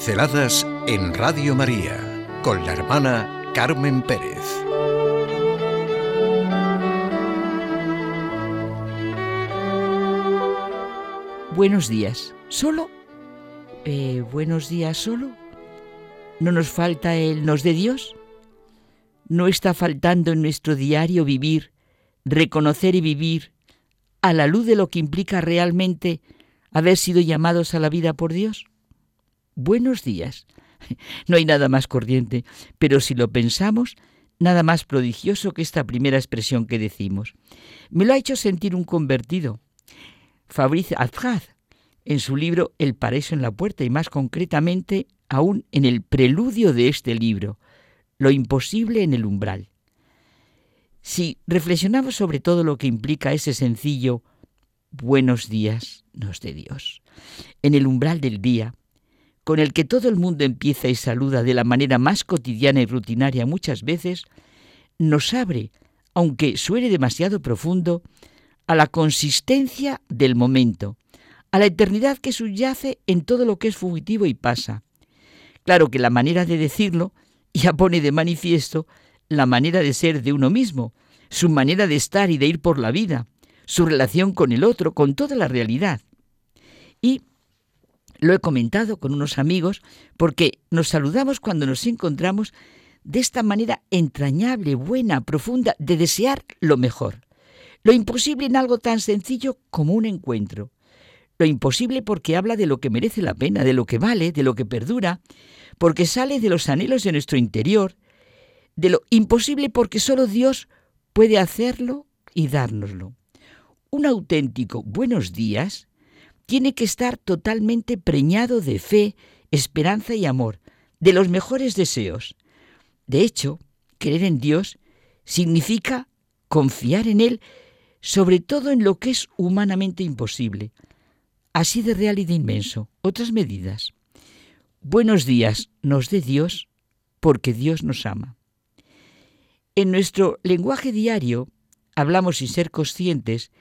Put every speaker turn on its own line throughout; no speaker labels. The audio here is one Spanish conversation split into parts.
Pinceladas en Radio María con la hermana Carmen Pérez.
Buenos días. ¿Solo? Eh, buenos días solo. ¿No nos falta el nos de Dios? ¿No está faltando en nuestro diario vivir, reconocer y vivir a la luz de lo que implica realmente haber sido llamados a la vida por Dios? Buenos días. No hay nada más corriente, pero si lo pensamos, nada más prodigioso que esta primera expresión que decimos. Me lo ha hecho sentir un convertido, Fabrice Azraz, en su libro El paraíso en la puerta y más concretamente aún en el preludio de este libro, Lo imposible en el umbral. Si reflexionamos sobre todo lo que implica ese sencillo buenos días nos de Dios, en el umbral del día, con el que todo el mundo empieza y saluda de la manera más cotidiana y rutinaria muchas veces, nos abre, aunque suene demasiado profundo, a la consistencia del momento, a la eternidad que subyace en todo lo que es fugitivo y pasa. Claro que la manera de decirlo ya pone de manifiesto la manera de ser de uno mismo, su manera de estar y de ir por la vida, su relación con el otro, con toda la realidad. Y lo he comentado con unos amigos porque nos saludamos cuando nos encontramos de esta manera entrañable, buena, profunda, de desear lo mejor. Lo imposible en algo tan sencillo como un encuentro. Lo imposible porque habla de lo que merece la pena, de lo que vale, de lo que perdura, porque sale de los anhelos de nuestro interior, de lo imposible porque solo Dios puede hacerlo y dárnoslo. Un auténtico buenos días tiene que estar totalmente preñado de fe, esperanza y amor, de los mejores deseos. De hecho, creer en Dios significa confiar en Él, sobre todo en lo que es humanamente imposible. Así de real y de inmenso. Otras medidas. Buenos días nos dé Dios porque Dios nos ama. En nuestro lenguaje diario hablamos sin ser conscientes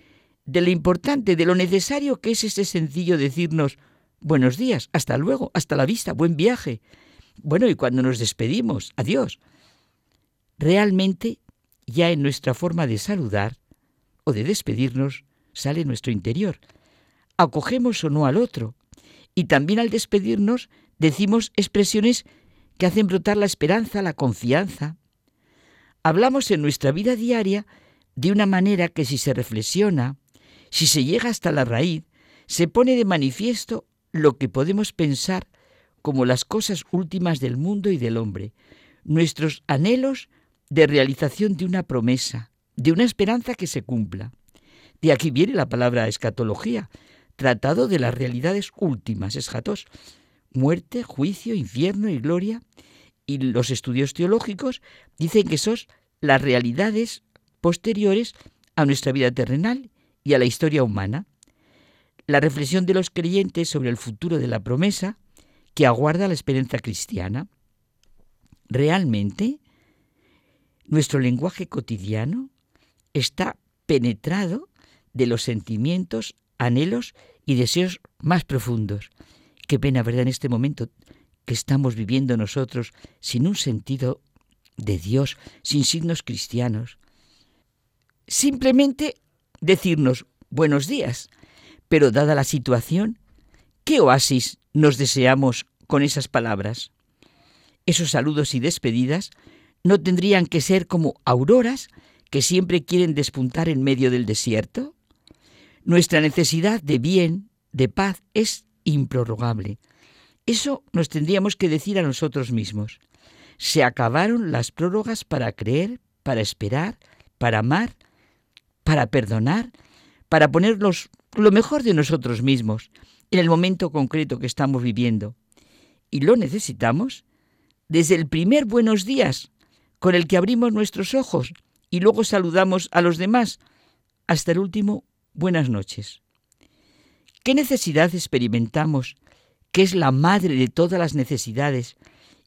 de lo importante, de lo necesario que es ese sencillo decirnos buenos días, hasta luego, hasta la vista, buen viaje. Bueno, y cuando nos despedimos, adiós. Realmente, ya en nuestra forma de saludar o de despedirnos, sale nuestro interior. Acogemos o no al otro. Y también al despedirnos decimos expresiones que hacen brotar la esperanza, la confianza. Hablamos en nuestra vida diaria de una manera que si se reflexiona, si se llega hasta la raíz, se pone de manifiesto lo que podemos pensar como las cosas últimas del mundo y del hombre, nuestros anhelos de realización de una promesa, de una esperanza que se cumpla. De aquí viene la palabra escatología, tratado de las realidades últimas, eschatos, muerte, juicio, infierno y gloria. Y los estudios teológicos dicen que son las realidades posteriores a nuestra vida terrenal y a la historia humana. La reflexión de los creyentes sobre el futuro de la promesa que aguarda la esperanza cristiana. Realmente, nuestro lenguaje cotidiano está penetrado de los sentimientos, anhelos y deseos más profundos. Qué pena, ¿verdad?, en este momento que estamos viviendo nosotros sin un sentido de Dios, sin signos cristianos. Simplemente decirnos buenos días, pero dada la situación, ¿qué oasis nos deseamos con esas palabras? Esos saludos y despedidas no tendrían que ser como auroras que siempre quieren despuntar en medio del desierto. Nuestra necesidad de bien, de paz, es improrrogable. Eso nos tendríamos que decir a nosotros mismos. Se acabaron las prórrogas para creer, para esperar, para amar, para perdonar, para ponernos lo mejor de nosotros mismos en el momento concreto que estamos viviendo. Y lo necesitamos desde el primer buenos días con el que abrimos nuestros ojos y luego saludamos a los demás, hasta el último buenas noches. ¿Qué necesidad experimentamos que es la madre de todas las necesidades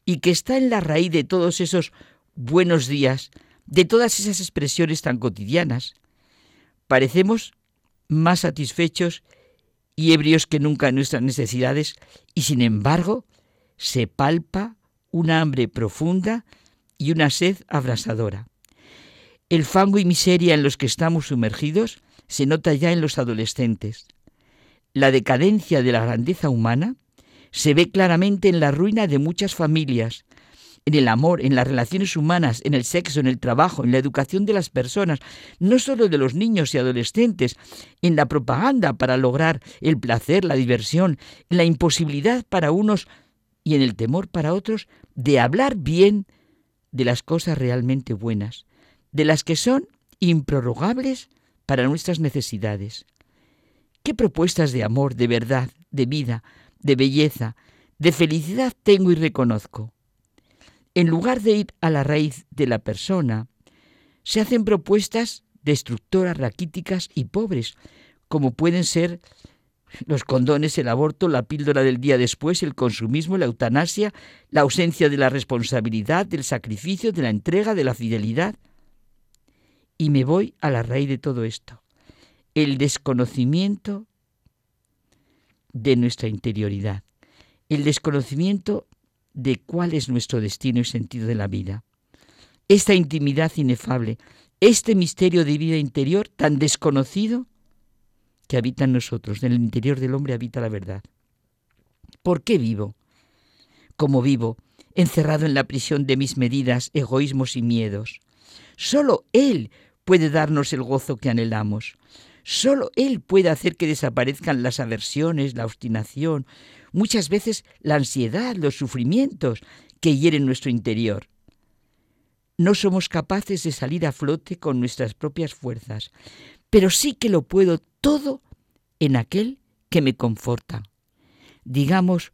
y que está en la raíz de todos esos buenos días, de todas esas expresiones tan cotidianas? Parecemos más satisfechos y ebrios que nunca en nuestras necesidades y sin embargo se palpa una hambre profunda y una sed abrasadora. El fango y miseria en los que estamos sumergidos se nota ya en los adolescentes. La decadencia de la grandeza humana se ve claramente en la ruina de muchas familias, en el amor, en las relaciones humanas, en el sexo, en el trabajo, en la educación de las personas, no solo de los niños y adolescentes, en la propaganda para lograr el placer, la diversión, en la imposibilidad para unos y en el temor para otros de hablar bien de las cosas realmente buenas, de las que son improrrogables para nuestras necesidades. ¿Qué propuestas de amor, de verdad, de vida, de belleza, de felicidad tengo y reconozco? En lugar de ir a la raíz de la persona, se hacen propuestas destructoras, raquíticas y pobres, como pueden ser los condones, el aborto, la píldora del día después, el consumismo, la eutanasia, la ausencia de la responsabilidad, del sacrificio, de la entrega, de la fidelidad. Y me voy a la raíz de todo esto, el desconocimiento de nuestra interioridad, el desconocimiento de cuál es nuestro destino y sentido de la vida. Esta intimidad inefable, este misterio de vida interior tan desconocido que habita en nosotros, en el interior del hombre habita la verdad. ¿Por qué vivo? Como vivo, encerrado en la prisión de mis medidas, egoísmos y miedos. Solo Él puede darnos el gozo que anhelamos. Solo Él puede hacer que desaparezcan las aversiones, la obstinación, muchas veces la ansiedad, los sufrimientos que hieren nuestro interior. No somos capaces de salir a flote con nuestras propias fuerzas, pero sí que lo puedo todo en aquel que me conforta. Digamos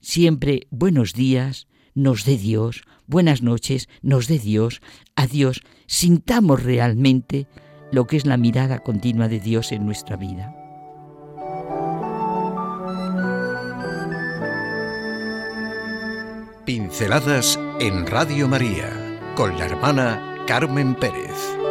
siempre buenos días, nos dé Dios, buenas noches, nos dé Dios, adiós, sintamos realmente lo que es la mirada continua de Dios en nuestra vida.
Pinceladas en Radio María con la hermana Carmen Pérez.